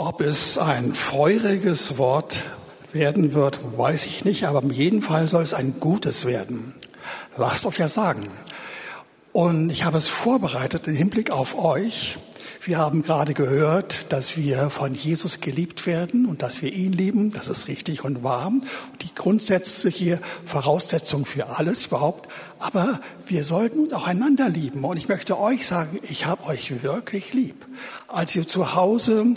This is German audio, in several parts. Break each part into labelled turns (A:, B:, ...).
A: Ob es ein feuriges Wort werden wird, weiß ich nicht, aber in jedem Fall soll es ein gutes werden. Lasst euch ja sagen. Und ich habe es vorbereitet im Hinblick auf euch. Wir haben gerade gehört, dass wir von Jesus geliebt werden und dass wir ihn lieben. Das ist richtig und wahr. Die grundsätzliche Voraussetzung für alles überhaupt. Aber wir sollten uns auch einander lieben. Und ich möchte euch sagen, ich habe euch wirklich lieb. Als ihr zu Hause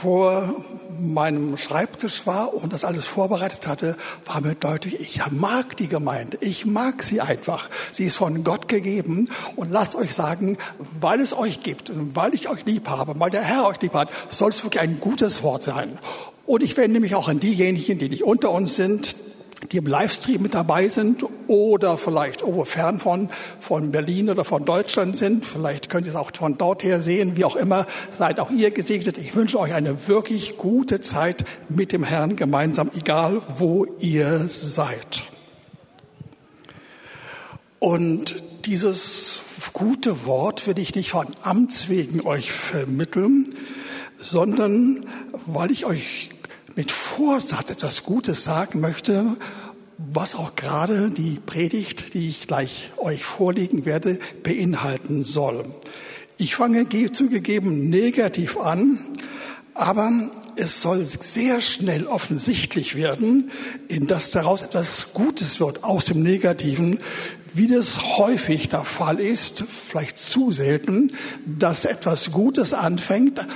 A: vor meinem Schreibtisch war und das alles vorbereitet hatte, war mir deutlich, ich mag die Gemeinde. Ich mag sie einfach. Sie ist von Gott gegeben. Und lasst euch sagen, weil es euch gibt und weil ich euch lieb habe, weil der Herr euch lieb hat, soll es wirklich ein gutes Wort sein. Und ich wende mich auch an diejenigen, die nicht unter uns sind, die im Livestream mit dabei sind oder vielleicht irgendwo fern von, von Berlin oder von Deutschland sind. Vielleicht könnt ihr es auch von dort her sehen. Wie auch immer, seid auch ihr gesegnet. Ich wünsche euch eine wirklich gute Zeit mit dem Herrn gemeinsam, egal wo ihr seid. Und dieses gute Wort will ich nicht von Amts wegen euch vermitteln, sondern weil ich euch mit Vorsatz etwas Gutes sagen möchte, was auch gerade die Predigt, die ich gleich euch vorlegen werde, beinhalten soll. Ich fange zugegeben negativ an, aber es soll sehr schnell offensichtlich werden, in dass daraus etwas Gutes wird aus dem Negativen, wie das häufig der Fall ist, vielleicht zu selten, dass etwas Gutes anfängt,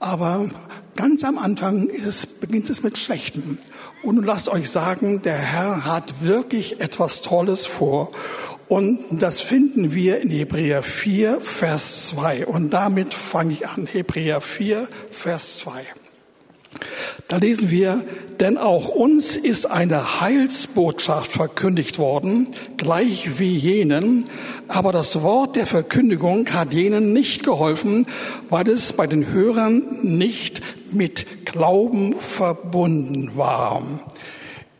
A: aber Ganz am Anfang es, beginnt es mit Schlechtem. Und lasst euch sagen, der Herr hat wirklich etwas Tolles vor. Und das finden wir in Hebräer 4, Vers 2. Und damit fange ich an. Hebräer 4, Vers 2. Da lesen wir, denn auch uns ist eine Heilsbotschaft verkündigt worden, gleich wie jenen, aber das Wort der Verkündigung hat jenen nicht geholfen, weil es bei den Hörern nicht mit Glauben verbunden war.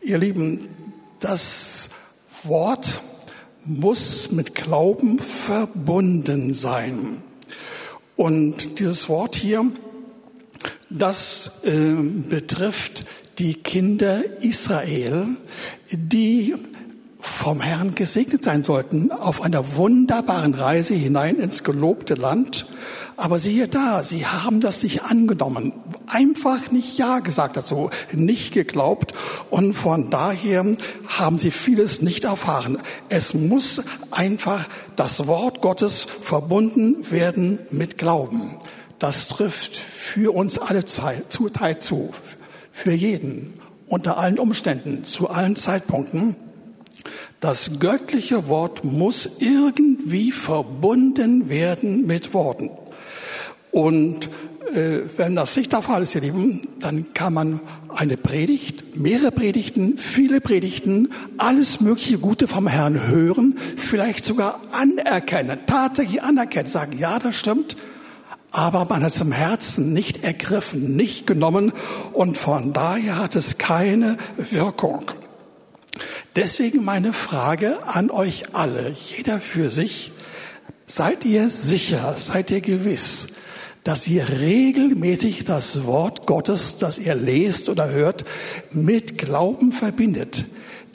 A: Ihr Lieben, das Wort muss mit Glauben verbunden sein. Und dieses Wort hier, das äh, betrifft die Kinder Israel, die vom Herrn gesegnet sein sollten auf einer wunderbaren Reise hinein ins gelobte Land. Aber siehe da, sie haben das nicht angenommen, einfach nicht Ja gesagt dazu, nicht geglaubt und von daher haben sie vieles nicht erfahren. Es muss einfach das Wort Gottes verbunden werden mit Glauben. Das trifft für uns alle Zeit, zu, Zeit zu, für jeden, unter allen Umständen, zu allen Zeitpunkten. Das göttliche Wort muss irgendwie verbunden werden mit Worten. Und äh, wenn das nicht der Fall ist, ihr Lieben, dann kann man eine Predigt, mehrere Predigten, viele Predigten, alles mögliche Gute vom Herrn hören, vielleicht sogar anerkennen, tatsächlich anerkennen, sagen, ja, das stimmt, aber man hat es im Herzen nicht ergriffen, nicht genommen und von daher hat es keine Wirkung. Deswegen meine Frage an euch alle, jeder für sich, seid ihr sicher, seid ihr gewiss, dass ihr regelmäßig das Wort Gottes, das ihr lest oder hört, mit Glauben verbindet?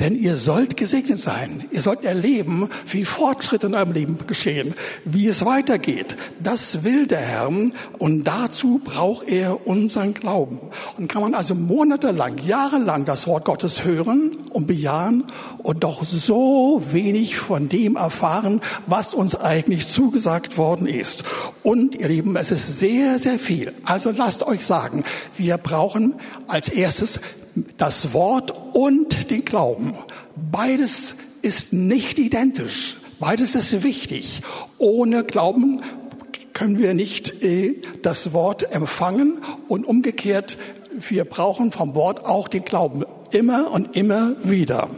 A: Denn ihr sollt gesegnet sein. Ihr sollt erleben, wie Fortschritte in eurem Leben geschehen, wie es weitergeht. Das will der Herr und dazu braucht er unseren Glauben. Und kann man also monatelang, jahrelang das Wort Gottes hören und bejahen und doch so wenig von dem erfahren, was uns eigentlich zugesagt worden ist. Und ihr Lieben, es ist sehr, sehr viel. Also lasst euch sagen, wir brauchen als erstes das Wort und den Glauben. Beides ist nicht identisch. Beides ist wichtig. Ohne Glauben können wir nicht äh, das Wort empfangen und umgekehrt, wir brauchen vom Wort auch den Glauben. Immer und immer wieder.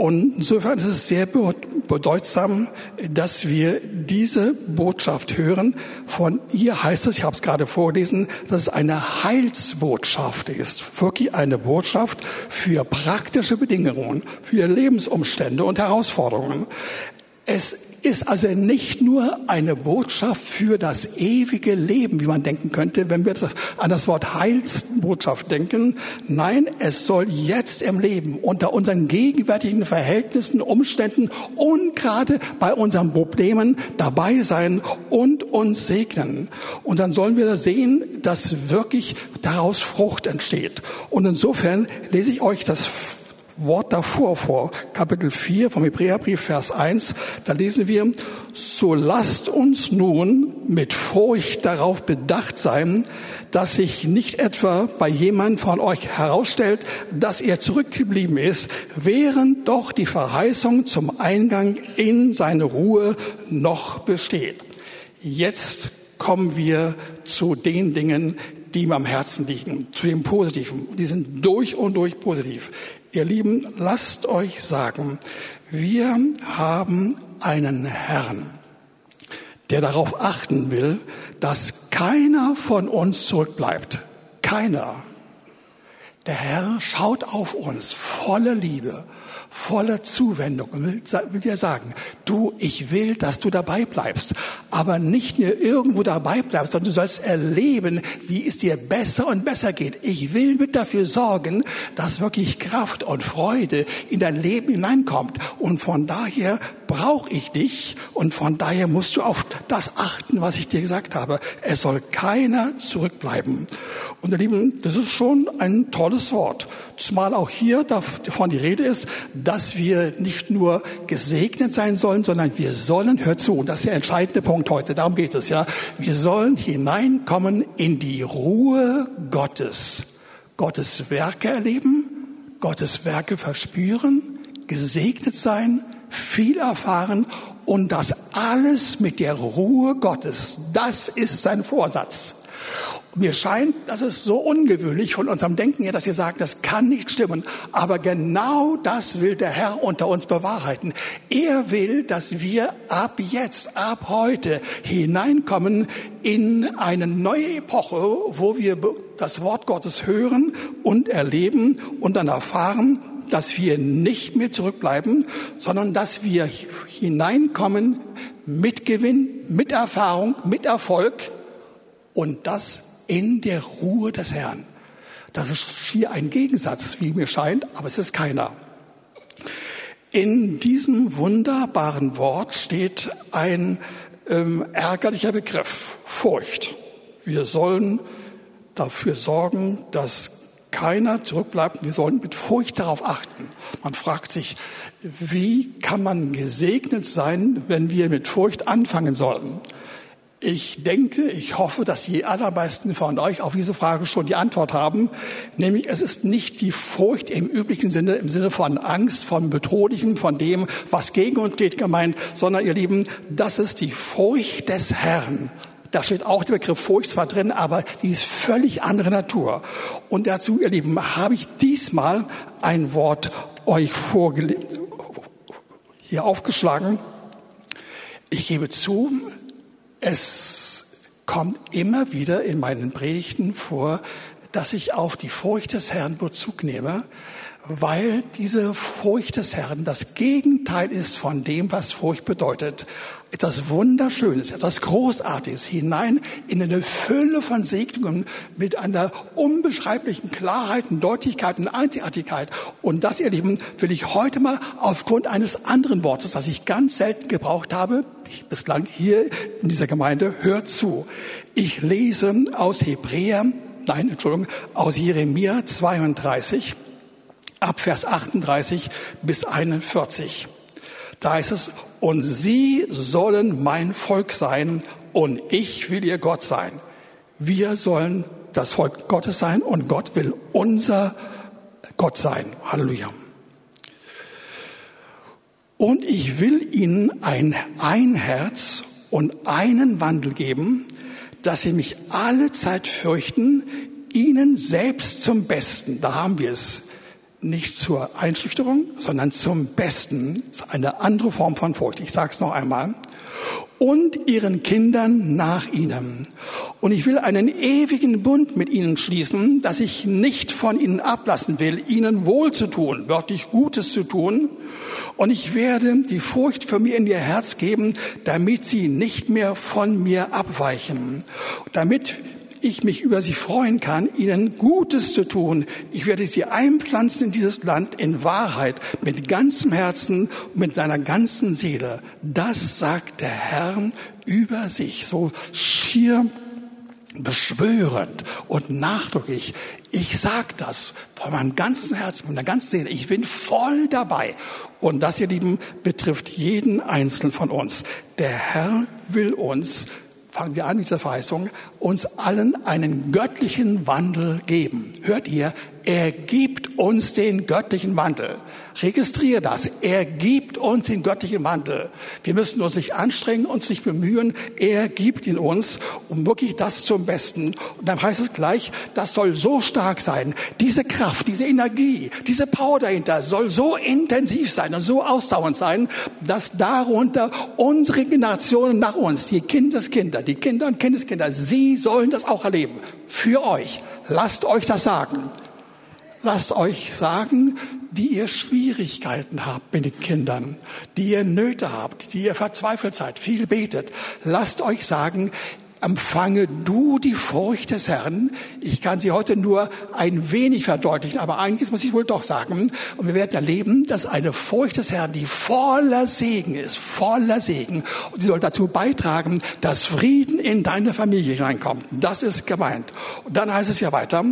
A: Und insofern ist es sehr bedeutsam, dass wir diese Botschaft hören. Von ihr heißt es, ich habe es gerade vorgelesen, dass es eine Heilsbotschaft ist. Wirklich eine Botschaft für praktische Bedingungen, für Lebensumstände und Herausforderungen. Es ist also nicht nur eine Botschaft für das ewige Leben, wie man denken könnte, wenn wir an das Wort Heilsbotschaft denken. Nein, es soll jetzt im Leben unter unseren gegenwärtigen Verhältnissen, Umständen und gerade bei unseren Problemen dabei sein und uns segnen. Und dann sollen wir sehen, dass wirklich daraus Frucht entsteht. Und insofern lese ich euch das Wort davor vor, Kapitel 4 vom Hebräerbrief, Vers 1, da lesen wir, so lasst uns nun mit Furcht darauf bedacht sein, dass sich nicht etwa bei jemand von euch herausstellt, dass er zurückgeblieben ist, während doch die Verheißung zum Eingang in seine Ruhe noch besteht. Jetzt kommen wir zu den Dingen, die ihm am Herzen liegen, zu dem Positiven. Die sind durch und durch positiv. Ihr Lieben, lasst euch sagen, wir haben einen Herrn, der darauf achten will, dass keiner von uns zurückbleibt. Keiner. Der Herr schaut auf uns voller Liebe, voller Zuwendung und will, will dir sagen, du, ich will, dass du dabei bleibst, aber nicht nur irgendwo dabei bleibst, sondern du sollst erleben, wie es dir besser und besser geht. Ich will mit dafür sorgen, dass wirklich Kraft und Freude in dein Leben hineinkommt und von daher brauche ich dich und von daher musst du auf das achten, was ich dir gesagt habe. Es soll keiner zurückbleiben. Und ihr Lieben, das ist schon ein tolles Wort. Zumal auch hier davon die Rede ist, dass wir nicht nur gesegnet sein sollen, sondern wir sollen, hört zu, und das ist der entscheidende Punkt heute, darum geht es, ja, wir sollen hineinkommen in die Ruhe Gottes. Gottes Werke erleben, Gottes Werke verspüren, gesegnet sein, viel erfahren und das alles mit der Ruhe Gottes. Das ist sein Vorsatz. Mir scheint, das ist so ungewöhnlich von unserem Denken her, dass wir sagen, das kann nicht stimmen. Aber genau das will der Herr unter uns bewahrheiten. Er will, dass wir ab jetzt, ab heute hineinkommen in eine neue Epoche, wo wir das Wort Gottes hören und erleben und dann erfahren, dass wir nicht mehr zurückbleiben, sondern dass wir hineinkommen mit Gewinn, mit Erfahrung, mit Erfolg und das in der Ruhe des Herrn. Das ist hier ein Gegensatz, wie mir scheint, aber es ist keiner. In diesem wunderbaren Wort steht ein ähm, ärgerlicher Begriff, Furcht. Wir sollen dafür sorgen, dass keiner zurückbleibt. Wir sollen mit Furcht darauf achten. Man fragt sich, wie kann man gesegnet sein, wenn wir mit Furcht anfangen sollen? Ich denke, ich hoffe, dass die allermeisten von euch auf diese Frage schon die Antwort haben. Nämlich, es ist nicht die Furcht im üblichen Sinne, im Sinne von Angst, von Bedrohlichem, von dem, was gegen uns geht gemeint, sondern ihr Lieben, das ist die Furcht des Herrn. Da steht auch der Begriff Furcht zwar drin, aber die ist völlig andere Natur. Und dazu, ihr Lieben, habe ich diesmal ein Wort euch vorgelegt, hier aufgeschlagen. Ich gebe zu, es kommt immer wieder in meinen Predigten vor, dass ich auf die Furcht des Herrn Bezug nehme, weil diese Furcht des Herrn das Gegenteil ist von dem, was Furcht bedeutet etwas Wunderschönes, etwas Großartiges hinein in eine Fülle von Segnungen mit einer unbeschreiblichen Klarheit und Deutlichkeit und Einzigartigkeit. Und das, ihr Lieben, will ich heute mal aufgrund eines anderen Wortes, das ich ganz selten gebraucht habe, bislang hier in dieser Gemeinde, hört zu. Ich lese aus Hebräer, nein, Entschuldigung, aus Jeremia 32, ab Vers 38 bis 41. Da heißt es, und sie sollen mein Volk sein und ich will ihr Gott sein. Wir sollen das Volk Gottes sein und Gott will unser Gott sein. Halleluja. Und ich will ihnen ein, ein Herz und einen Wandel geben, dass sie mich alle Zeit fürchten, ihnen selbst zum Besten. Da haben wir es nicht zur Einschüchterung, sondern zum Besten. Das ist eine andere Form von Furcht. Ich sage es noch einmal. Und ihren Kindern nach ihnen. Und ich will einen ewigen Bund mit ihnen schließen, dass ich nicht von ihnen ablassen will, ihnen wohl zu tun, wörtlich Gutes zu tun Und ich werde die Furcht für mir in ihr Herz geben, damit sie nicht mehr von mir abweichen. Damit ich mich über sie freuen kann, ihnen Gutes zu tun. Ich werde sie einpflanzen in dieses Land in Wahrheit, mit ganzem Herzen, mit seiner ganzen Seele. Das sagt der Herr über sich, so schier beschwörend und nachdrücklich. Ich sag das von meinem ganzen Herzen, von der ganzen Seele. Ich bin voll dabei. Und das, ihr Lieben, betrifft jeden Einzelnen von uns. Der Herr will uns fangen wir an mit dieser Verheißung, uns allen einen göttlichen Wandel geben. Hört ihr? Er gibt uns den göttlichen Wandel. Registriere das. Er gibt uns den göttlichen Wandel. Wir müssen uns nicht anstrengen, uns nicht bemühen. Er gibt ihn uns, um wirklich das zum Besten. Und dann heißt es gleich, das soll so stark sein. Diese Kraft, diese Energie, diese Power dahinter soll so intensiv sein und so ausdauernd sein, dass darunter unsere Generationen nach uns, die Kindeskinder, die Kinder und Kindeskinder, sie sollen das auch erleben. Für euch. Lasst euch das sagen. Lasst euch sagen, die ihr Schwierigkeiten habt mit den Kindern, die ihr Nöte habt, die ihr verzweifelt seid, viel betet. Lasst euch sagen, empfange du die Furcht des Herrn. Ich kann sie heute nur ein wenig verdeutlichen, aber einiges muss ich wohl doch sagen. Und wir werden erleben, dass eine Furcht des Herrn, die voller Segen ist, voller Segen, und sie soll dazu beitragen, dass Frieden in deine Familie hineinkommt. Das ist gemeint. Und dann heißt es ja weiter,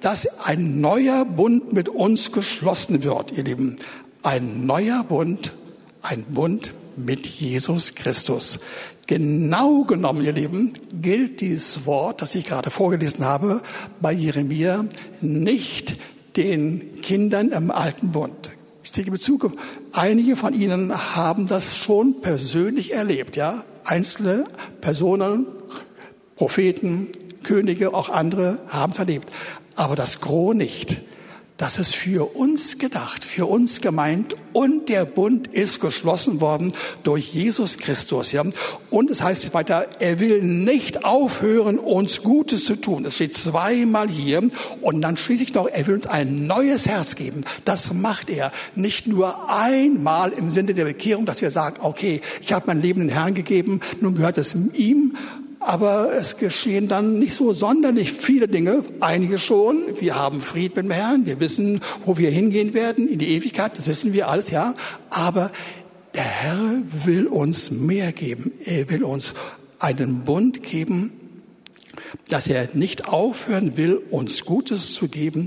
A: dass ein neuer Bund mit uns geschlossen wird, ihr Lieben. Ein neuer Bund, ein Bund mit Jesus Christus. Genau genommen, ihr Lieben, gilt dieses Wort, das ich gerade vorgelesen habe, bei Jeremia nicht den Kindern im alten Bund. Ich ziehe Bezug, einige von Ihnen haben das schon persönlich erlebt, ja? Einzelne Personen, Propheten, Könige, auch andere haben es erlebt. Aber das Gros nicht. Das ist für uns gedacht, für uns gemeint und der Bund ist geschlossen worden durch Jesus Christus. Ja? Und es heißt weiter, er will nicht aufhören, uns Gutes zu tun. Das steht zweimal hier. Und dann schließlich noch, er will uns ein neues Herz geben. Das macht er nicht nur einmal im Sinne der Bekehrung, dass wir sagen, okay, ich habe mein Leben den Herrn gegeben, nun gehört es ihm, aber es geschehen dann nicht so sonderlich viele Dinge. Einige schon. Wir haben Fried mit dem Herrn. Wir wissen, wo wir hingehen werden in die Ewigkeit. Das wissen wir alles, ja. Aber der Herr will uns mehr geben. Er will uns einen Bund geben, dass er nicht aufhören will, uns Gutes zu geben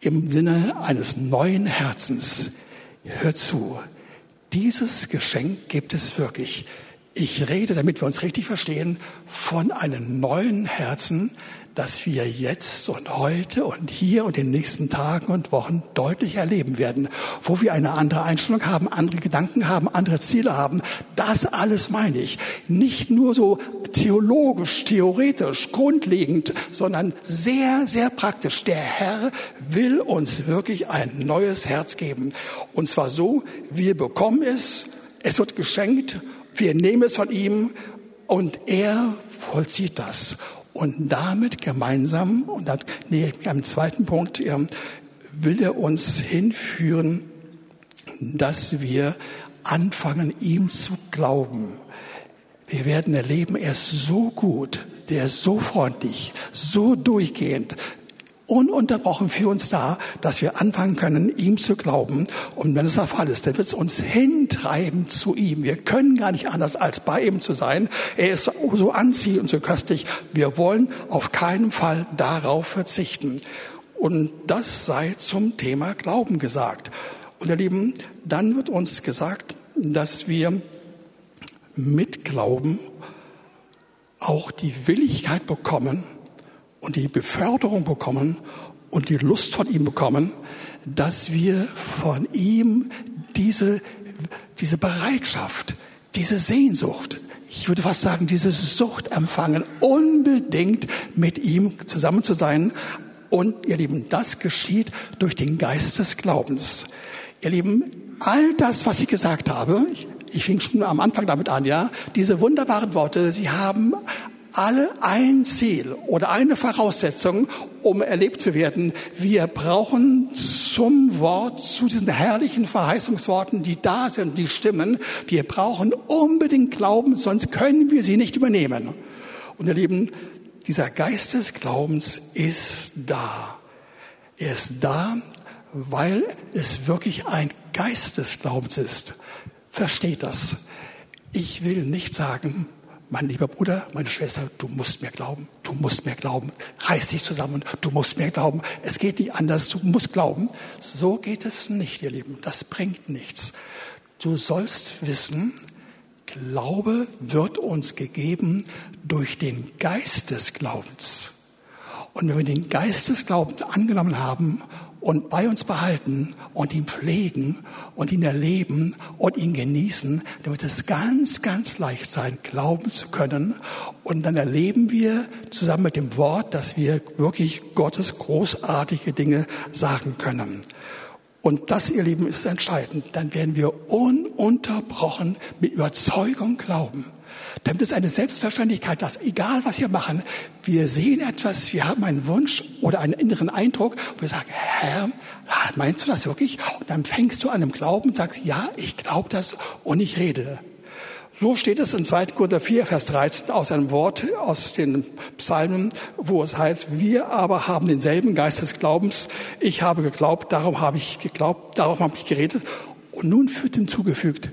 A: im Sinne eines neuen Herzens. Hör zu. Dieses Geschenk gibt es wirklich. Ich rede, damit wir uns richtig verstehen, von einem neuen Herzen, das wir jetzt und heute und hier und in den nächsten Tagen und Wochen deutlich erleben werden, wo wir eine andere Einstellung haben, andere Gedanken haben, andere Ziele haben. Das alles meine ich. Nicht nur so theologisch, theoretisch, grundlegend, sondern sehr, sehr praktisch. Der Herr will uns wirklich ein neues Herz geben. Und zwar so, wir bekommen es, es wird geschenkt wir nehmen es von ihm und er vollzieht das. Und damit gemeinsam, und dann, nee, am zweiten Punkt, will er uns hinführen, dass wir anfangen, ihm zu glauben. Wir werden erleben, er ist so gut, der ist so freundlich, so durchgehend, ununterbrochen für uns da, dass wir anfangen können, ihm zu glauben. Und wenn es der Fall ist, dann wird es uns hintreiben zu ihm. Wir können gar nicht anders, als bei ihm zu sein. Er ist so anziehend und so köstlich. Wir wollen auf keinen Fall darauf verzichten. Und das sei zum Thema Glauben gesagt. Und ihr Lieben, dann wird uns gesagt, dass wir mit Glauben auch die Willigkeit bekommen, und die Beförderung bekommen und die Lust von ihm bekommen, dass wir von ihm diese, diese Bereitschaft, diese Sehnsucht, ich würde fast sagen, diese Sucht empfangen, unbedingt mit ihm zusammen zu sein. Und ihr Lieben, das geschieht durch den Geist des Glaubens. Ihr Lieben, all das, was ich gesagt habe, ich, ich fing schon am Anfang damit an, ja, diese wunderbaren Worte, sie haben alle ein Ziel oder eine Voraussetzung, um erlebt zu werden. Wir brauchen zum Wort, zu diesen herrlichen Verheißungsworten, die da sind, die stimmen. Wir brauchen unbedingt Glauben, sonst können wir sie nicht übernehmen. Und ihr Lieben, dieser Geist des Glaubens ist da. Er ist da, weil es wirklich ein Geist des Glaubens ist. Versteht das. Ich will nicht sagen, mein lieber Bruder, meine Schwester, du musst mir glauben, du musst mir glauben, reiß dich zusammen, du musst mir glauben, es geht nicht anders, du musst glauben. So geht es nicht, ihr Lieben, das bringt nichts. Du sollst wissen, Glaube wird uns gegeben durch den Geist des Glaubens. Und wenn wir den Geist des Glaubens angenommen haben und bei uns behalten und ihn pflegen und ihn erleben und ihn genießen, wird es ganz, ganz leicht sein, glauben zu können. Und dann erleben wir zusammen mit dem Wort, dass wir wirklich Gottes großartige Dinge sagen können. Und das, ihr Lieben, ist entscheidend. Dann werden wir ununterbrochen mit Überzeugung glauben. Damit ist eine Selbstverständlichkeit, dass egal was wir machen, wir sehen etwas, wir haben einen Wunsch oder einen inneren Eindruck, wo wir sagen, Herr, meinst du das wirklich? Und dann fängst du an im Glauben und sagst, ja, ich glaube das und ich rede. So steht es in 2. Korinther 4, Vers 13 aus einem Wort aus den Psalmen, wo es heißt, wir aber haben denselben Geist des Glaubens. Ich habe geglaubt, darum habe ich geglaubt, darum habe ich geredet. Und nun führt hinzugefügt,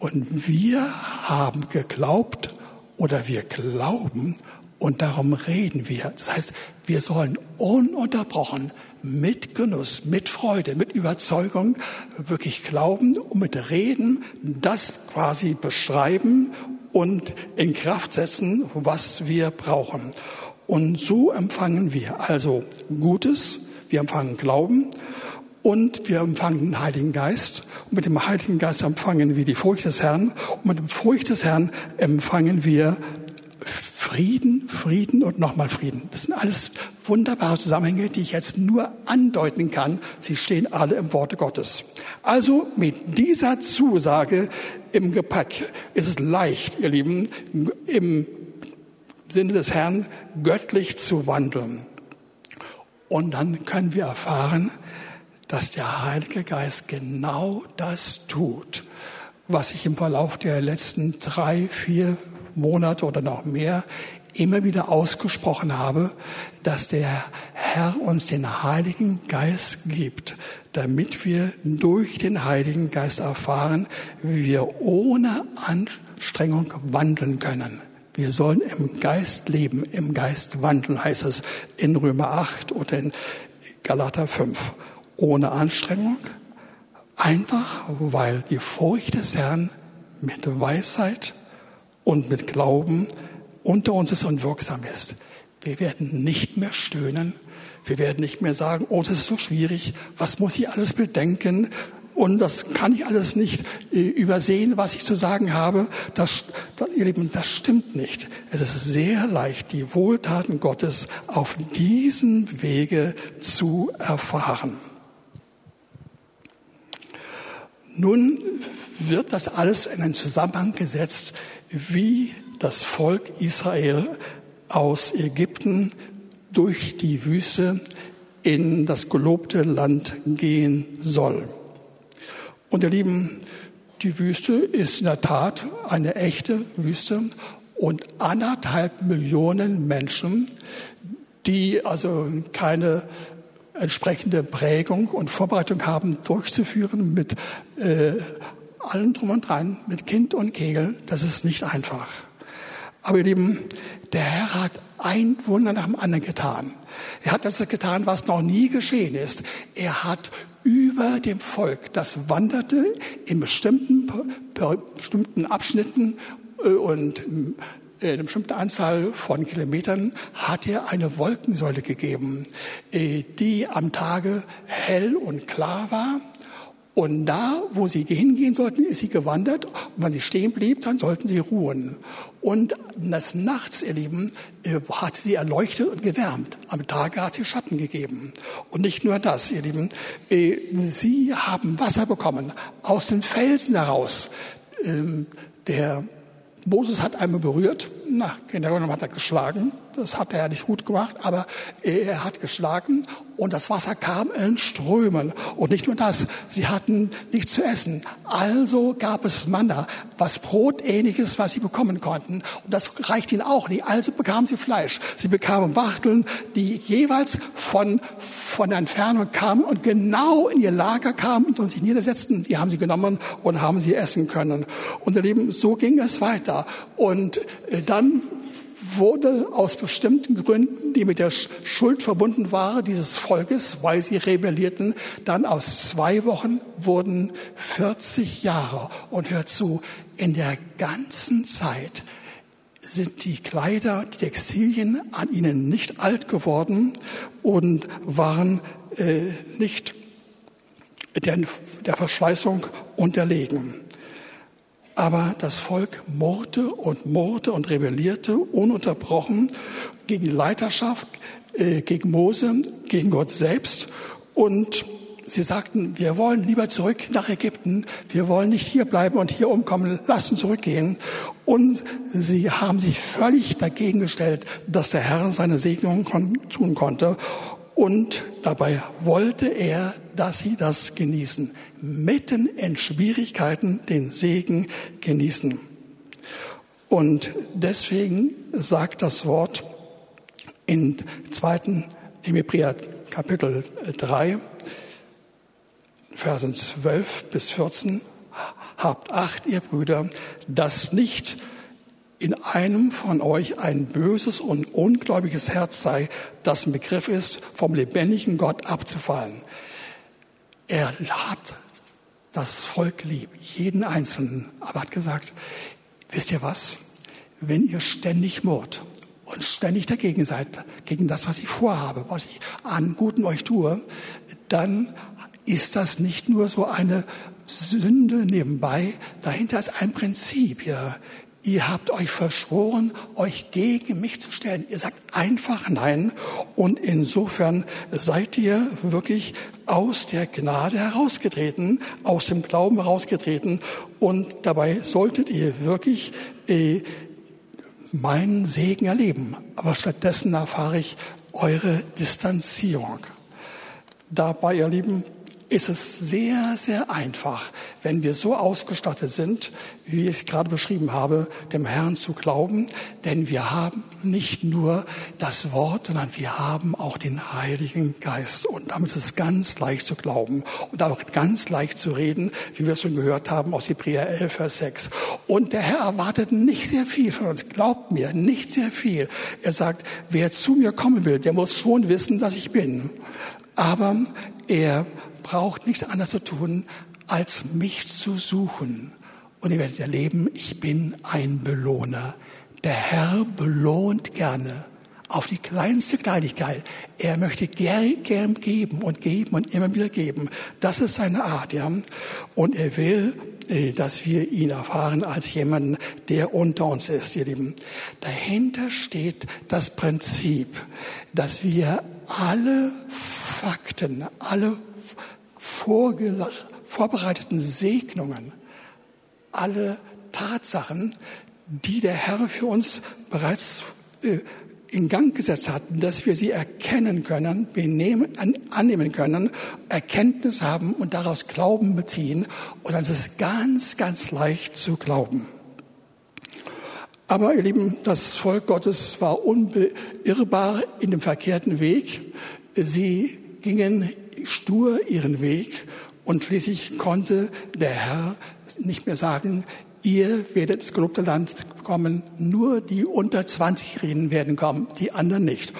A: und wir haben geglaubt oder wir glauben und darum reden wir. Das heißt, wir sollen ununterbrochen mit Genuss, mit Freude, mit Überzeugung wirklich glauben und mit Reden das quasi beschreiben und in Kraft setzen, was wir brauchen. Und so empfangen wir also Gutes, wir empfangen Glauben und wir empfangen den Heiligen Geist. Und mit dem Heiligen Geist empfangen wir die Furcht des Herrn. Und mit dem Furcht des Herrn empfangen wir Frieden, Frieden und nochmal Frieden. Das sind alles wunderbare Zusammenhänge, die ich jetzt nur andeuten kann. Sie stehen alle im Worte Gottes. Also mit dieser Zusage im Gepäck ist es leicht, ihr Lieben, im Sinne des Herrn göttlich zu wandeln. Und dann können wir erfahren, dass der Heilige Geist genau das tut, was ich im Verlauf der letzten drei, vier Monate oder noch mehr immer wieder ausgesprochen habe, dass der Herr uns den Heiligen Geist gibt, damit wir durch den Heiligen Geist erfahren, wie wir ohne Anstrengung wandeln können. Wir sollen im Geist leben, im Geist wandeln, heißt es in Römer 8 und in Galater 5 ohne Anstrengung, einfach weil die Furcht des Herrn mit Weisheit und mit Glauben unter uns ist und wirksam ist. Wir werden nicht mehr stöhnen. Wir werden nicht mehr sagen, oh, das ist so schwierig. Was muss ich alles bedenken? Und das kann ich alles nicht äh, übersehen, was ich zu sagen habe. Das, das, ihr Lieben, das stimmt nicht. Es ist sehr leicht, die Wohltaten Gottes auf diesem Wege zu erfahren. Nun wird das alles in einen Zusammenhang gesetzt, wie das Volk Israel aus Ägypten durch die Wüste in das gelobte Land gehen soll. Und ihr Lieben, die Wüste ist in der Tat eine echte Wüste und anderthalb Millionen Menschen, die also keine entsprechende Prägung und Vorbereitung haben, durchzuführen mit äh, allem drum und dran, mit Kind und Kegel. Das ist nicht einfach. Aber ihr Lieben, der Herr hat ein Wunder nach dem anderen getan. Er hat das getan, was noch nie geschehen ist. Er hat über dem Volk, das wanderte in bestimmten, bestimmten Abschnitten äh, und eine bestimmte Anzahl von Kilometern hat er eine Wolkensäule gegeben, äh, die am Tage hell und klar war. Und da, wo sie hingehen sollten, ist sie gewandert. Und wenn sie stehen blieb, dann sollten sie ruhen. Und des Nachts, ihr Lieben, äh, hat sie erleuchtet und gewärmt. Am Tage hat sie Schatten gegeben. Und nicht nur das, ihr Lieben. Sie haben Wasser bekommen aus den Felsen heraus. Ähm, der Moses hat einmal berührt na, genommen hat er geschlagen. Das hat er ja nicht gut gemacht, aber er hat geschlagen und das Wasser kam in Strömen. Und nicht nur das, sie hatten nichts zu essen. Also gab es Manna, was Brotähnliches, was sie bekommen konnten. Und das reicht ihnen auch nicht. Also bekamen sie Fleisch. Sie bekamen Wachteln, die jeweils von, von der Entfernung kamen und genau in ihr Lager kamen und sich niedersetzten. Sie haben sie genommen und haben sie essen können. Und ihr Lieben, so ging es weiter. Und äh, dann wurde aus bestimmten Gründen, die mit der Schuld verbunden waren, dieses Volkes, weil sie rebellierten, dann aus zwei Wochen wurden 40 Jahre. Und hört zu, in der ganzen Zeit sind die Kleider, die Textilien an ihnen nicht alt geworden und waren äh, nicht der, der Verschleißung unterlegen. Aber das Volk murrte und murrte und rebellierte ununterbrochen gegen die Leiterschaft, äh, gegen Mose, gegen Gott selbst. Und sie sagten, wir wollen lieber zurück nach Ägypten. Wir wollen nicht hier bleiben und hier umkommen. Lassen zurückgehen. Und sie haben sich völlig dagegen gestellt, dass der Herr seine Segnung tun konnte. Und dabei wollte er, dass sie das genießen mitten in Schwierigkeiten den Segen genießen. Und deswegen sagt das Wort in 2. Hebräer Kapitel 3, Versen 12 bis 14, habt Acht, ihr Brüder, dass nicht in einem von euch ein böses und ungläubiges Herz sei, das im Begriff ist, vom lebendigen Gott abzufallen. Er hat das Volk lieb, jeden Einzelnen, aber hat gesagt, wisst ihr was, wenn ihr ständig murrt und ständig dagegen seid, gegen das, was ich vorhabe, was ich an Guten euch tue, dann ist das nicht nur so eine Sünde nebenbei, dahinter ist ein Prinzip. Ihr, Ihr habt euch verschworen, euch gegen mich zu stellen. Ihr sagt einfach Nein. Und insofern seid ihr wirklich aus der Gnade herausgetreten, aus dem Glauben herausgetreten. Und dabei solltet ihr wirklich äh, meinen Segen erleben. Aber stattdessen erfahre ich eure Distanzierung. Dabei, ihr Lieben, ist es sehr, sehr einfach, wenn wir so ausgestattet sind, wie ich es gerade beschrieben habe, dem Herrn zu glauben. Denn wir haben nicht nur das Wort, sondern wir haben auch den Heiligen Geist. Und damit ist es ganz leicht zu glauben und auch ganz leicht zu reden, wie wir es schon gehört haben aus Hebräer 11, Vers 6. Und der Herr erwartet nicht sehr viel von uns. Glaubt mir, nicht sehr viel. Er sagt, wer zu mir kommen will, der muss schon wissen, dass ich bin. Aber er braucht nichts anderes zu tun, als mich zu suchen. Und ihr werdet erleben, ich bin ein Belohner. Der Herr belohnt gerne auf die kleinste Kleinigkeit. Er möchte gern, gern geben und geben und immer wieder geben. Das ist seine Art, ja. Und er will, äh, dass wir ihn erfahren als jemanden, der unter uns ist, ihr Lieben. Dahinter steht das Prinzip, dass wir alle Fakten, alle vorbereiteten Segnungen, alle Tatsachen, die der Herr für uns bereits äh, in Gang gesetzt hat, dass wir sie erkennen können, benehmen, annehmen können, Erkenntnis haben und daraus Glauben beziehen. Und dann ist es ganz, ganz leicht zu glauben. Aber ihr Lieben, das Volk Gottes war unbeirrbar in dem verkehrten Weg. Sie gingen stur ihren Weg und schließlich konnte der Herr nicht mehr sagen, ihr werdet ins gelobte Land kommen, nur die unter 20-Jährigen werden kommen, die anderen nicht.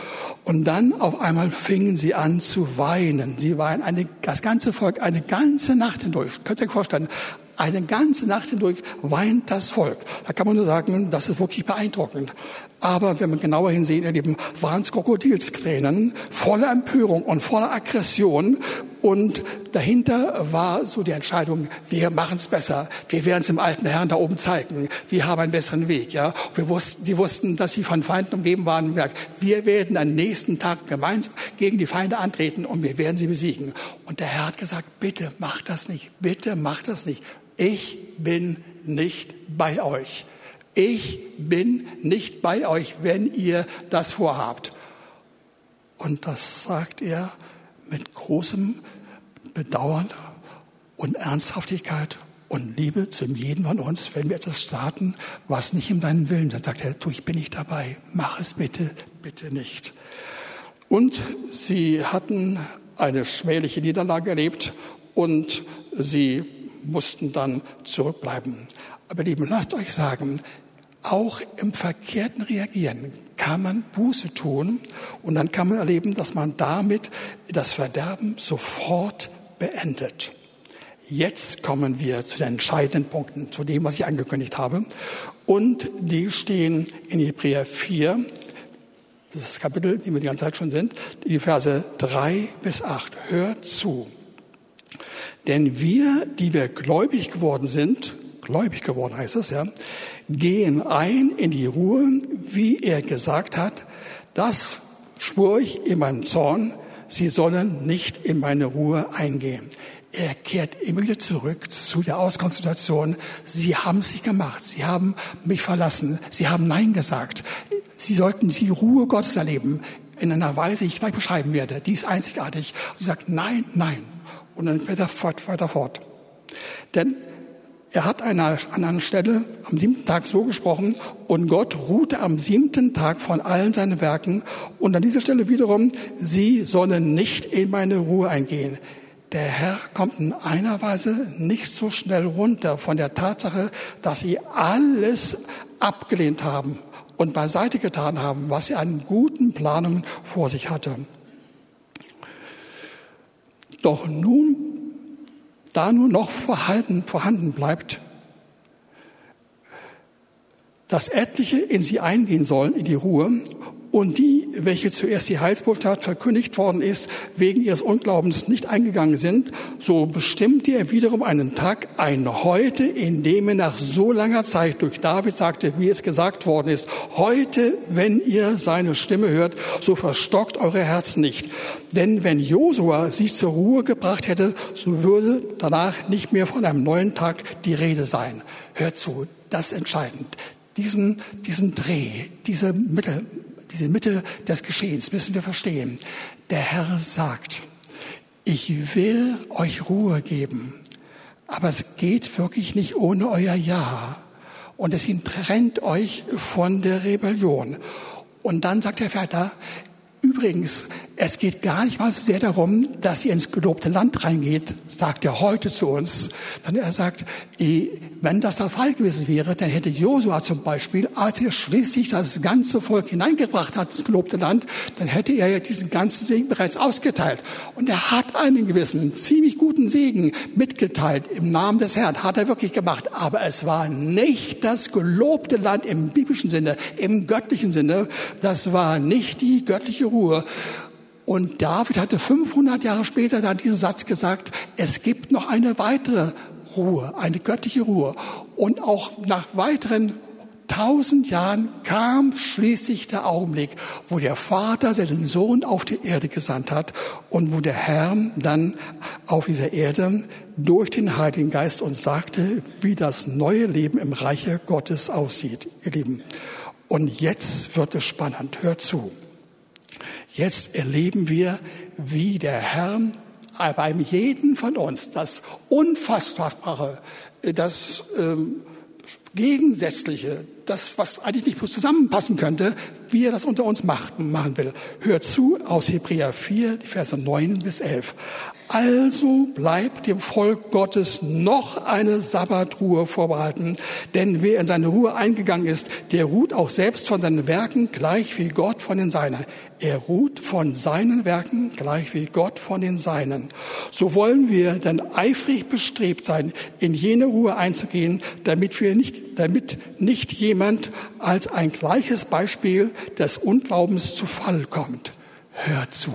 A: Und dann auf einmal fingen sie an zu weinen. Sie weinen eine, das ganze Volk eine ganze Nacht hindurch. Könnt ihr euch vorstellen, eine ganze Nacht hindurch weint das Volk. Da kann man nur sagen, das ist wirklich beeindruckend. Aber wenn wir genauer hinsehen, erleben, waren es Krokodilstränen, voller Empörung und voller Aggression. Und dahinter war so die Entscheidung, wir machen es besser. Wir werden es dem alten Herrn da oben zeigen. Wir haben einen besseren Weg. Ja, wir wussten, die wussten, dass sie von Feinden umgeben waren. Wir werden am nächsten Tag gemeinsam gegen die Feinde antreten und wir werden sie besiegen. Und der Herr hat gesagt, bitte macht das nicht. Bitte macht das nicht ich bin nicht bei euch. Ich bin nicht bei euch, wenn ihr das vorhabt. Und das sagt er mit großem Bedauern und Ernsthaftigkeit und Liebe zu jedem von uns, wenn wir etwas starten, was nicht in deinem Willen, dann sagt er, du, ich bin nicht dabei, mach es bitte, bitte nicht. Und sie hatten eine schmähliche Niederlage erlebt und sie mussten dann zurückbleiben. Aber Lieben, lasst euch sagen, auch im verkehrten Reagieren kann man Buße tun und dann kann man erleben, dass man damit das Verderben sofort beendet. Jetzt kommen wir zu den entscheidenden Punkten, zu dem, was ich angekündigt habe. Und die stehen in Hebräer 4, das ist das Kapitel, die wir die ganze Zeit schon sind, die Verse 3 bis 8. Hört zu. Denn wir, die wir gläubig geworden sind, gläubig geworden heißt es ja, gehen ein in die Ruhe, wie er gesagt hat, das schwur ich in meinen Zorn, sie sollen nicht in meine Ruhe eingehen. Er kehrt immer wieder zurück zu der Ausgangssituation. Sie haben sich gemacht. Sie haben mich verlassen. Sie haben Nein gesagt. Sie sollten die Ruhe Gottes erleben in einer Weise, die ich gleich beschreiben werde. Die ist einzigartig. Und sie sagt Nein, nein. Und dann fährt er fort, weiter fort. Denn er hat an einer Stelle am siebten Tag so gesprochen und Gott ruhte am siebten Tag von allen seinen Werken und an dieser Stelle wiederum, sie sollen nicht in meine Ruhe eingehen. Der Herr kommt in einer Weise nicht so schnell runter von der Tatsache, dass sie alles abgelehnt haben und beiseite getan haben, was sie an guten Planungen vor sich hatte. Doch nun da nur noch vorhanden, vorhanden bleibt, dass etliche in sie eingehen sollen, in die Ruhe, und die, welche zuerst die Heilsbotschaft verkündigt worden ist, wegen ihres Unglaubens nicht eingegangen sind, so bestimmt er wiederum einen Tag, ein Heute, in dem er nach so langer Zeit durch David sagte, wie es gesagt worden ist, heute, wenn ihr seine Stimme hört, so verstockt eure Herzen nicht. Denn wenn Josua sie zur Ruhe gebracht hätte, so würde danach nicht mehr von einem neuen Tag die Rede sein. Hört zu, das ist entscheidend. Diesen, diesen Dreh, diese Mittel, diese Mitte des Geschehens müssen wir verstehen. Der Herr sagt, ich will euch Ruhe geben, aber es geht wirklich nicht ohne euer Ja. Und es trennt euch von der Rebellion. Und dann sagt der Vater, übrigens, es geht gar nicht mal so sehr darum, dass ihr ins gelobte Land reingeht, sagt er heute zu uns, sondern er sagt, eh, wenn das der Fall gewesen wäre, dann hätte Josua zum Beispiel, als er schließlich das ganze Volk hineingebracht hat ins gelobte Land, dann hätte er ja diesen ganzen Segen bereits ausgeteilt. Und er hat einen gewissen, ziemlich guten Segen mitgeteilt im Namen des Herrn, hat er wirklich gemacht. Aber es war nicht das gelobte Land im biblischen Sinne, im göttlichen Sinne. Das war nicht die göttliche Ruhe. Und David hatte 500 Jahre später dann diesen Satz gesagt, es gibt noch eine weitere Ruhe, eine göttliche Ruhe. Und auch nach weiteren tausend Jahren kam schließlich der Augenblick, wo der Vater seinen Sohn auf die Erde gesandt hat und wo der Herr dann auf dieser Erde durch den Heiligen Geist uns sagte, wie das neue Leben im Reiche Gottes aussieht, ihr Lieben. Und jetzt wird es spannend. Hört zu. Jetzt erleben wir, wie der Herr bei jedem von uns das Unfassbare, das ähm, Gegensätzliche, das, was eigentlich nicht zusammenpassen könnte, wie er das unter uns macht, machen will. Hört zu aus Hebräer 4, die Verse 9 bis 11. Also bleibt dem Volk Gottes noch eine Sabbatruhe vorbehalten, denn wer in seine Ruhe eingegangen ist, der ruht auch selbst von seinen Werken gleich wie Gott von den Seinen. Er ruht von seinen Werken gleich wie Gott von den Seinen. So wollen wir dann eifrig bestrebt sein, in jene Ruhe einzugehen, damit wir nicht, damit nicht jemand als ein gleiches Beispiel des Unglaubens zu Fall kommt. Hör zu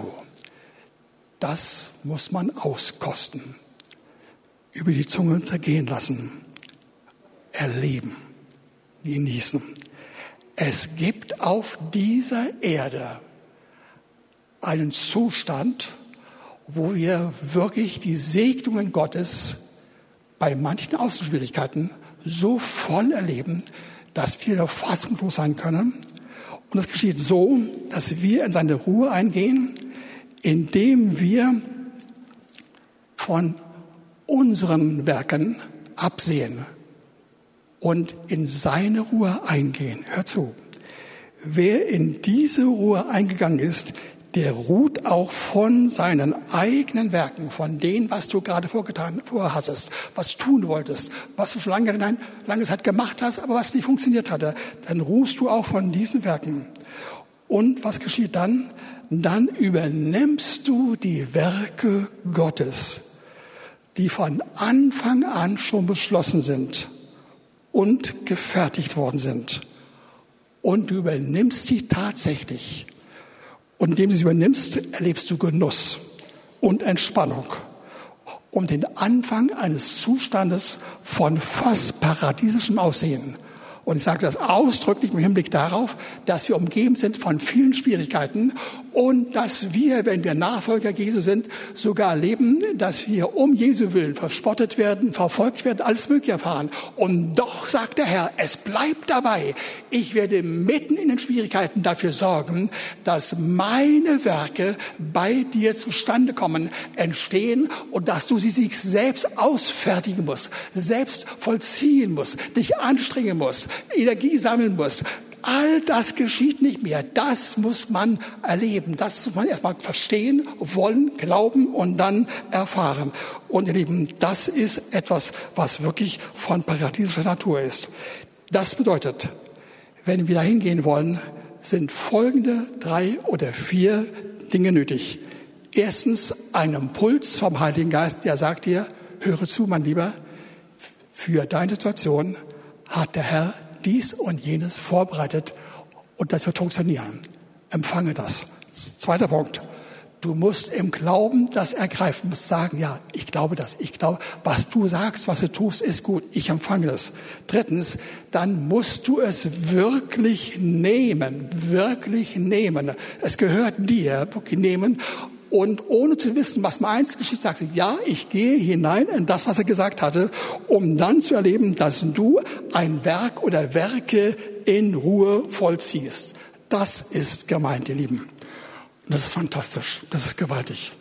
A: das muss man auskosten, über die Zunge zergehen lassen, erleben, genießen. Es gibt auf dieser Erde einen Zustand, wo wir wirklich die Segnungen Gottes bei manchen Außenschwierigkeiten so voll erleben, dass wir fassungslos sein können. Und das geschieht so, dass wir in seine Ruhe eingehen, indem wir von unseren Werken absehen und in seine Ruhe eingehen. Hör zu. Wer in diese Ruhe eingegangen ist, der ruht auch von seinen eigenen Werken, von dem, was du gerade vorgetan, vorhattest, was tun wolltest, was du schon lange, nein, lange Zeit gemacht hast, aber was nicht funktioniert hatte. Dann ruhst du auch von diesen Werken. Und was geschieht dann? Dann übernimmst du die Werke Gottes, die von Anfang an schon beschlossen sind und gefertigt worden sind. Und du übernimmst sie tatsächlich. Und indem du sie übernimmst, erlebst du Genuss und Entspannung um den Anfang eines Zustandes von fast paradiesischem Aussehen. Und ich sage das ausdrücklich im Hinblick darauf, dass wir umgeben sind von vielen Schwierigkeiten und dass wir, wenn wir Nachfolger Jesu sind, sogar erleben, dass wir um Jesu willen verspottet werden, verfolgt werden, alles Mögliche erfahren. Und doch sagt der Herr, es bleibt dabei. Ich werde mitten in den Schwierigkeiten dafür sorgen, dass meine Werke bei dir zustande kommen, entstehen und dass du sie sich selbst ausfertigen musst, selbst vollziehen musst, dich anstrengen musst, Energie sammeln muss. All das geschieht nicht mehr. Das muss man erleben. Das muss man erstmal verstehen, wollen, glauben und dann erfahren. Und ihr Lieben, das ist etwas, was wirklich von paradiesischer Natur ist. Das bedeutet, wenn wir da hingehen wollen, sind folgende drei oder vier Dinge nötig. Erstens ein Impuls vom Heiligen Geist, der sagt dir, höre zu, mein Lieber, für deine Situation hat der Herr dies und jenes vorbereitet und das wird funktionieren. Empfange das. Zweiter Punkt. Du musst im Glauben das ergreifen, du musst sagen, ja, ich glaube das, ich glaube, was du sagst, was du tust, ist gut, ich empfange das. Drittens, dann musst du es wirklich nehmen, wirklich nehmen. Es gehört dir, nehmen und ohne zu wissen, was meins geschieht, sagt sie, ja, ich gehe hinein in das, was er gesagt hatte, um dann zu erleben, dass du ein Werk oder Werke in Ruhe vollziehst. Das ist gemeint, ihr Lieben. Das ist fantastisch. Das ist gewaltig.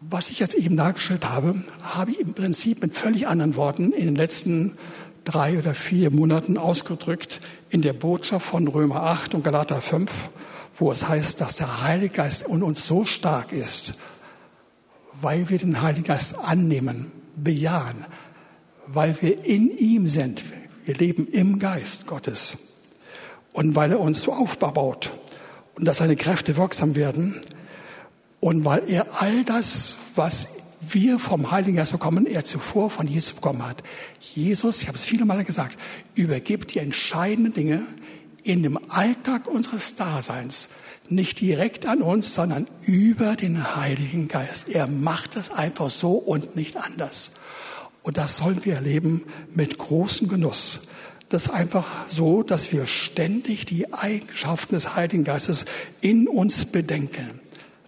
A: Was ich jetzt eben dargestellt habe, habe ich im Prinzip mit völlig anderen Worten in den letzten drei oder vier Monaten ausgedrückt in der Botschaft von Römer 8 und Galater 5 wo es heißt, dass der Heilige Geist in uns so stark ist, weil wir den Heiligen Geist annehmen, bejahen, weil wir in ihm sind. Wir leben im Geist Gottes. Und weil er uns so aufbaut und dass seine Kräfte wirksam werden und weil er all das, was wir vom Heiligen Geist bekommen, er zuvor von Jesus bekommen hat. Jesus, ich habe es viele Male gesagt, übergibt die entscheidenden Dinge in dem Alltag unseres Daseins nicht direkt an uns, sondern über den Heiligen Geist. Er macht das einfach so und nicht anders. Und das sollen wir erleben mit großem Genuss. Das ist einfach so, dass wir ständig die Eigenschaften des Heiligen Geistes in uns bedenken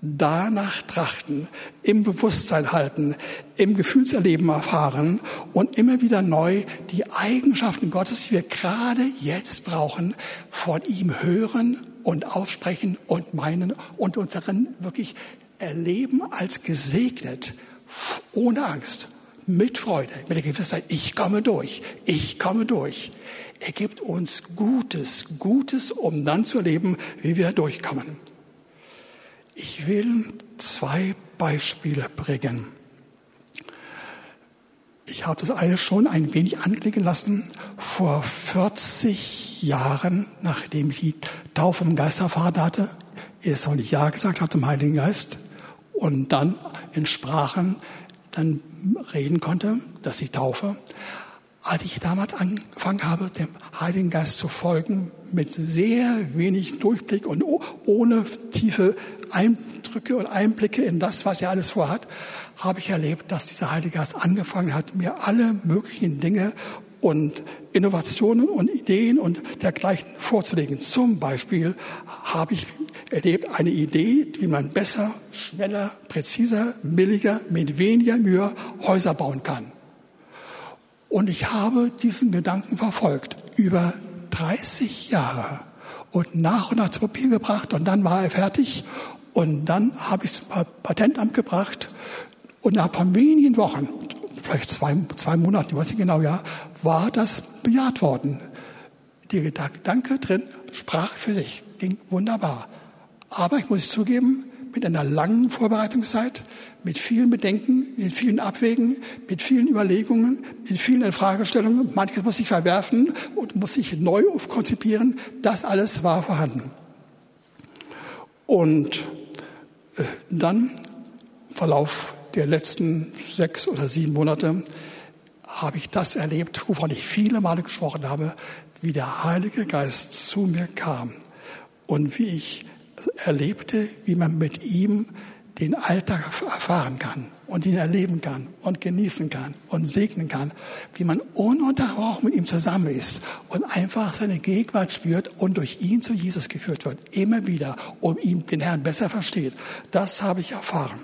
A: danach trachten, im Bewusstsein halten, im Gefühlserleben erfahren und immer wieder neu die Eigenschaften Gottes, die wir gerade jetzt brauchen, von ihm hören und aussprechen und meinen und unseren wirklich erleben als gesegnet, ohne Angst, mit Freude, mit der Gewissheit, ich komme durch, ich komme durch. Er gibt uns Gutes, Gutes, um dann zu erleben, wie wir durchkommen. Ich will zwei Beispiele bringen. Ich habe das alles schon ein wenig anklicken lassen. Vor 40 Jahren, nachdem ich die Taufe im Geist erfahren hatte, erst noch nicht Ja gesagt hat zum Heiligen Geist und dann in Sprachen dann reden konnte, dass die Taufe, als ich damals angefangen habe, dem Heiligen Geist zu folgen, mit sehr wenig Durchblick und ohne tiefe Eindrücke und Einblicke in das, was er alles vorhat, habe ich erlebt, dass dieser Heilige Geist angefangen hat, mir alle möglichen Dinge und Innovationen und Ideen und dergleichen vorzulegen. Zum Beispiel habe ich erlebt eine Idee, wie man besser, schneller, präziser, billiger, mit weniger Mühe Häuser bauen kann. Und ich habe diesen Gedanken verfolgt über 30 Jahre und nach und nach zu Papier gebracht und dann war er fertig und dann habe ich es zum Patentamt gebracht und nach ein wenigen Wochen, vielleicht zwei, zwei Monaten, ich weiß nicht genau, ja, war das bejaht worden. Der Gedanke drin sprach für sich, ging wunderbar. Aber ich muss zugeben, mit einer langen Vorbereitungszeit, mit vielen Bedenken, mit vielen Abwägen, mit vielen Überlegungen, mit vielen Fragestellungen. Manches muss ich verwerfen und muss ich neu konzipieren. Das alles war vorhanden. Und äh, dann, im Verlauf der letzten sechs oder sieben Monate, habe ich das erlebt, wovon ich viele Male gesprochen habe, wie der Heilige Geist zu mir kam und wie ich erlebte, wie man mit ihm den Alltag erfahren kann und ihn erleben kann und genießen kann und segnen kann, wie man ununterbrochen mit ihm zusammen ist und einfach seine Gegenwart spürt und durch ihn zu Jesus geführt wird, immer wieder, um ihn, den Herrn besser versteht. Das habe ich erfahren.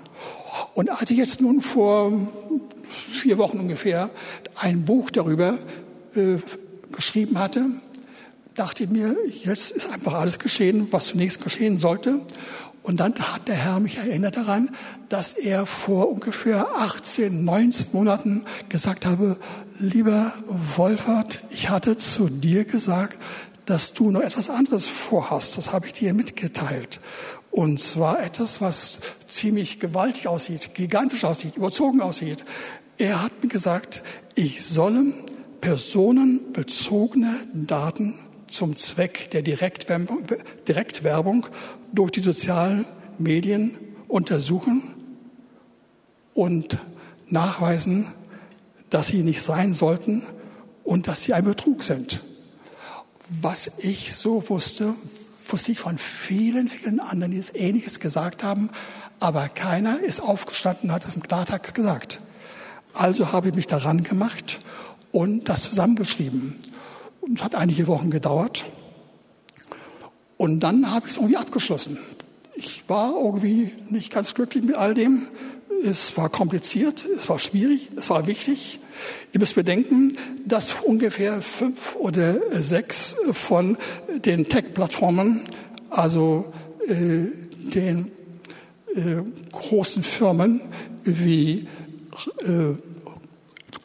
A: Und als ich jetzt nun vor vier Wochen ungefähr ein Buch darüber äh, geschrieben hatte, dachte ich mir, jetzt ist einfach alles geschehen, was zunächst geschehen sollte. Und dann hat der Herr mich erinnert daran, dass er vor ungefähr 18, 19 Monaten gesagt habe, lieber Wolfert, ich hatte zu dir gesagt, dass du noch etwas anderes vorhast. Das habe ich dir mitgeteilt. Und zwar etwas, was ziemlich gewaltig aussieht, gigantisch aussieht, überzogen aussieht. Er hat mir gesagt, ich solle personenbezogene Daten zum Zweck der Direktwerbung, Direktwerbung durch die sozialen Medien untersuchen und nachweisen, dass sie nicht sein sollten und dass sie ein Betrug sind. Was ich so wusste, wusste ich von vielen, vielen anderen, die es Ähnliches gesagt haben, aber keiner ist aufgestanden und hat es im Klartext gesagt. Also habe ich mich daran gemacht und das zusammengeschrieben. Und hat einige Wochen gedauert. Und dann habe ich es irgendwie abgeschlossen. Ich war irgendwie nicht ganz glücklich mit all dem. Es war kompliziert, es war schwierig, es war wichtig. Ihr müsst bedenken, dass ungefähr fünf oder sechs von den Tech-Plattformen, also äh, den äh, großen Firmen wie äh,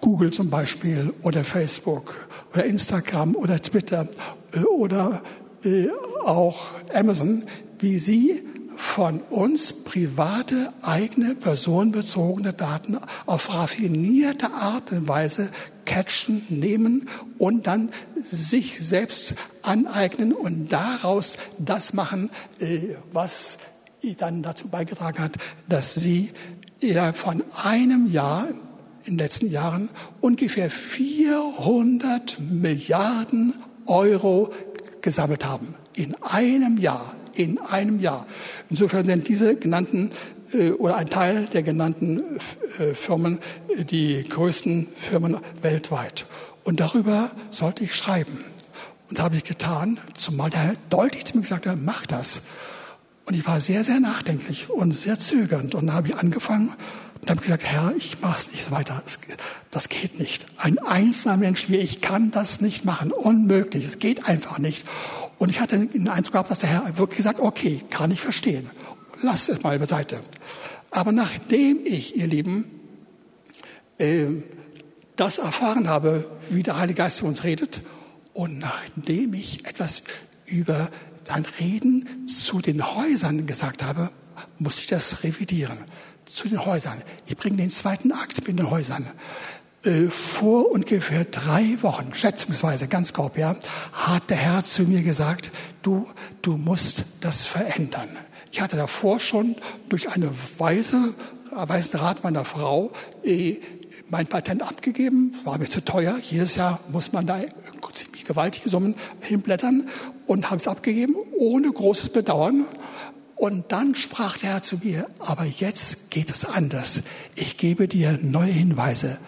A: Google zum Beispiel oder Facebook oder Instagram oder Twitter äh, oder äh, auch Amazon, wie sie von uns private, eigene, personenbezogene Daten auf raffinierte Art und Weise catchen, nehmen und dann sich selbst aneignen und daraus das machen, äh, was dann dazu beigetragen hat, dass sie innerhalb von einem Jahr in den letzten Jahren ungefähr 400 Milliarden Euro gesammelt haben. In einem Jahr. In einem Jahr. Insofern sind diese genannten äh, oder ein Teil der genannten äh, Firmen äh, die größten Firmen weltweit. Und darüber sollte ich schreiben. Und das habe ich getan, zumal der deutlich zu mir gesagt hat, mach das. Und ich war sehr, sehr nachdenklich und sehr zögernd. Und dann habe ich angefangen und habe gesagt, Herr, ich mache es nicht weiter. Das geht nicht. Ein einzelner Mensch wie ich kann das nicht machen. Unmöglich. Es geht einfach nicht. Und ich hatte den Eindruck gehabt, dass der Herr wirklich gesagt, okay, kann ich verstehen. Lass es mal beiseite. Aber nachdem ich, ihr Lieben, äh, das erfahren habe, wie der Heilige Geist zu uns redet, und nachdem ich etwas über sein Reden zu den Häusern gesagt habe, muss ich das revidieren. Zu den Häusern. Ich bringe den zweiten Akt mit den Häusern. Äh, vor ungefähr drei Wochen, schätzungsweise ganz grob, ja, hat der Herr zu mir gesagt, du, du musst das verändern. Ich hatte davor schon durch eine weise, weisen Rat meiner Frau äh, mein Patent abgegeben, war mir zu teuer. Jedes Jahr muss man da ziemlich gewaltige Summen hinblättern und habe es abgegeben, ohne großes Bedauern. Und dann sprach der Herr zu mir, aber jetzt geht es anders. Ich gebe dir neue Hinweise,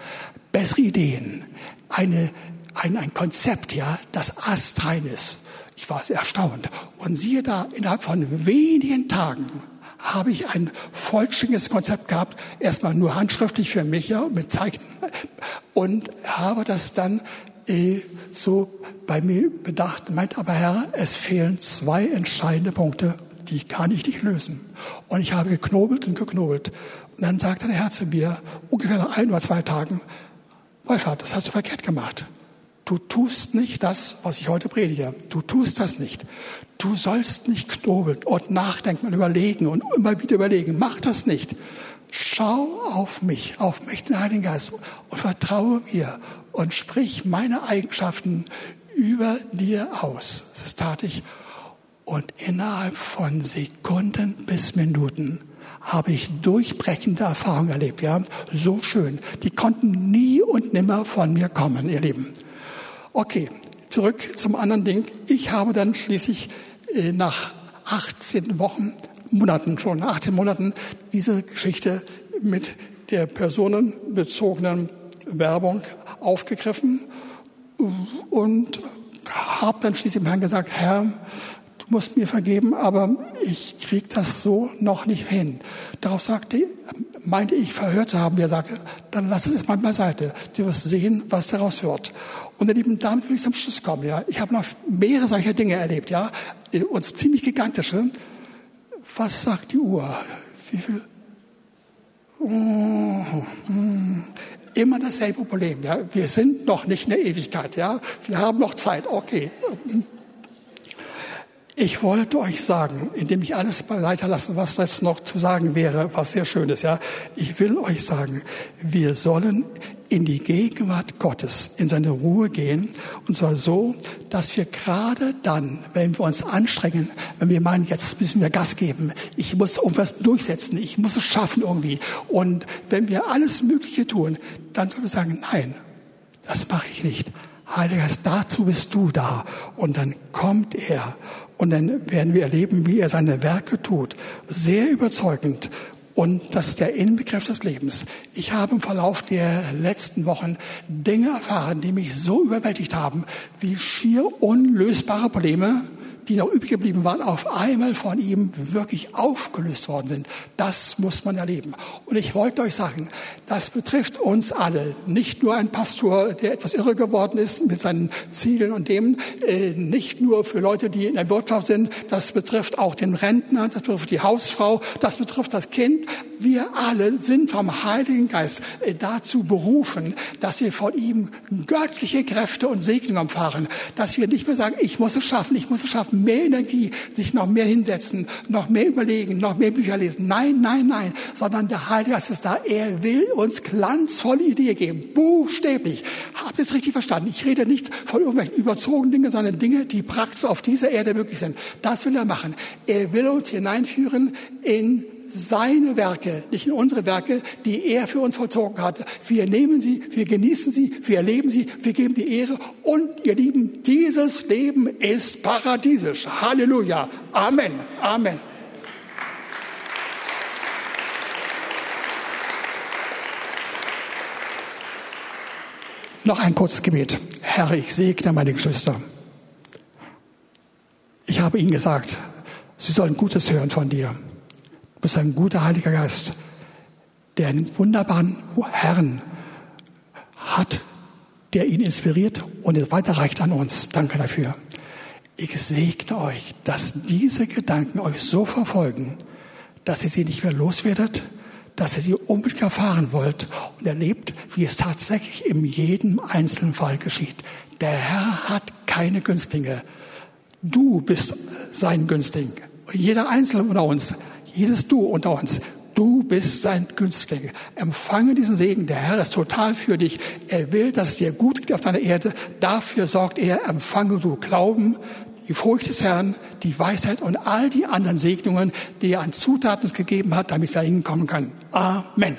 A: bessere Ideen, eine, ein, ein Konzept, ja, das astrein ist. Ich war sehr erstaunt. Und siehe da, innerhalb von wenigen Tagen habe ich ein vollständiges Konzept gehabt, erstmal nur handschriftlich für mich, ja, mit Zeichen, und habe das dann äh, so bei mir bedacht, meint aber Herr, es fehlen zwei entscheidende Punkte, die kann ich nicht lösen. Und ich habe geknobelt und geknobelt. Und dann sagte der Herr zu mir, ungefähr nach ein oder zwei Tagen, Wolfhard, das hast du verkehrt gemacht. Du tust nicht das, was ich heute predige. Du tust das nicht. Du sollst nicht knobeln und nachdenken und überlegen und immer wieder überlegen. Mach das nicht. Schau auf mich, auf mich, den Heiligen Geist und vertraue mir und sprich meine Eigenschaften über dir aus. Das tat ich. Und innerhalb von Sekunden bis Minuten habe ich durchbrechende Erfahrungen erlebt. Ja, so schön. Die konnten nie und nimmer von mir kommen, ihr Lieben. Okay, zurück zum anderen Ding. Ich habe dann schließlich äh, nach 18 Wochen, Monaten schon, 18 Monaten, diese Geschichte mit der personenbezogenen Werbung aufgegriffen und habe dann schließlich dem Herrn gesagt, Herr, musst mir vergeben, aber ich krieg das so noch nicht hin. Darauf sagte, meinte ich verhört zu haben, er sagte, dann lass es erstmal beiseite. Du wirst sehen, was daraus wird. Und ihr Lieben, damit will ich zum Schluss kommen. Ja, ich habe noch mehrere solcher Dinge erlebt, ja, und ziemlich gigantische. Was sagt die Uhr? Wie viel? Oh, hm. Immer dasselbe Problem. Ja, wir sind noch nicht in der Ewigkeit. Ja, wir haben noch Zeit. Okay. Ich wollte euch sagen, indem ich alles beiseite lasse, was das noch zu sagen wäre, was sehr schön ist, ja. Ich will euch sagen, wir sollen in die Gegenwart Gottes, in seine Ruhe gehen. Und zwar so, dass wir gerade dann, wenn wir uns anstrengen, wenn wir meinen, jetzt müssen wir Gas geben, ich muss irgendwas durchsetzen, ich muss es schaffen irgendwie. Und wenn wir alles Mögliche tun, dann sollen wir sagen, nein, das mache ich nicht. Heiliger Geist, dazu bist du da. Und dann kommt er und dann werden wir erleben, wie er seine Werke tut. Sehr überzeugend. Und das ist der Inbegriff des Lebens. Ich habe im Verlauf der letzten Wochen Dinge erfahren, die mich so überwältigt haben, wie schier unlösbare Probleme, die noch übrig geblieben waren, auf einmal von ihm wirklich aufgelöst worden sind. Das muss man erleben. Und ich wollte euch sagen, das betrifft uns alle. Nicht nur ein Pastor, der etwas irre geworden ist mit seinen Zielen und dem, äh, nicht nur für Leute, die in der Wirtschaft sind. Das betrifft auch den Rentner, das betrifft die Hausfrau, das betrifft das Kind. Wir alle sind vom Heiligen Geist äh, dazu berufen, dass wir von ihm göttliche Kräfte und Segnungen erfahren. Dass wir nicht mehr sagen, ich muss es schaffen, ich muss es schaffen mehr Energie, sich noch mehr hinsetzen, noch mehr überlegen, noch mehr Bücher lesen. Nein, nein, nein, sondern der Heilige Geist ist da. Er will uns glanzvolle Ideen geben, buchstäblich. Habt ihr es richtig verstanden? Ich rede nicht von irgendwelchen überzogenen Dingen, sondern Dinge, die praktisch auf dieser Erde möglich sind. Das will er machen. Er will uns hineinführen in seine Werke, nicht in unsere Werke, die er für uns vollzogen hat. Wir nehmen sie, wir genießen sie, wir erleben sie, wir geben die Ehre. Und ihr Lieben, dieses Leben ist paradiesisch. Halleluja. Amen. Amen. Noch ein kurzes Gebet. Herr, ich segne meine Geschwister. Ich habe ihnen gesagt, sie sollen Gutes hören von dir. Du bist ein guter Heiliger Geist, der einen wunderbaren Herrn hat, der ihn inspiriert und es weiterreicht an uns. Danke dafür. Ich segne euch, dass diese Gedanken euch so verfolgen, dass ihr sie nicht mehr loswerdet, dass ihr sie unbedingt erfahren wollt und erlebt, wie es tatsächlich in jedem einzelnen Fall geschieht. Der Herr hat keine Günstlinge. Du bist sein Günstling. Jeder Einzelne unter uns jedes Du unter uns. Du bist sein Günstling. Empfange diesen Segen. Der Herr ist total für dich. Er will, dass es dir gut geht auf deiner Erde. Dafür sorgt er. Empfange du Glauben, die Furcht des Herrn, die Weisheit und all die anderen Segnungen, die er an Zutaten gegeben hat, damit wir hinkommen können. Amen.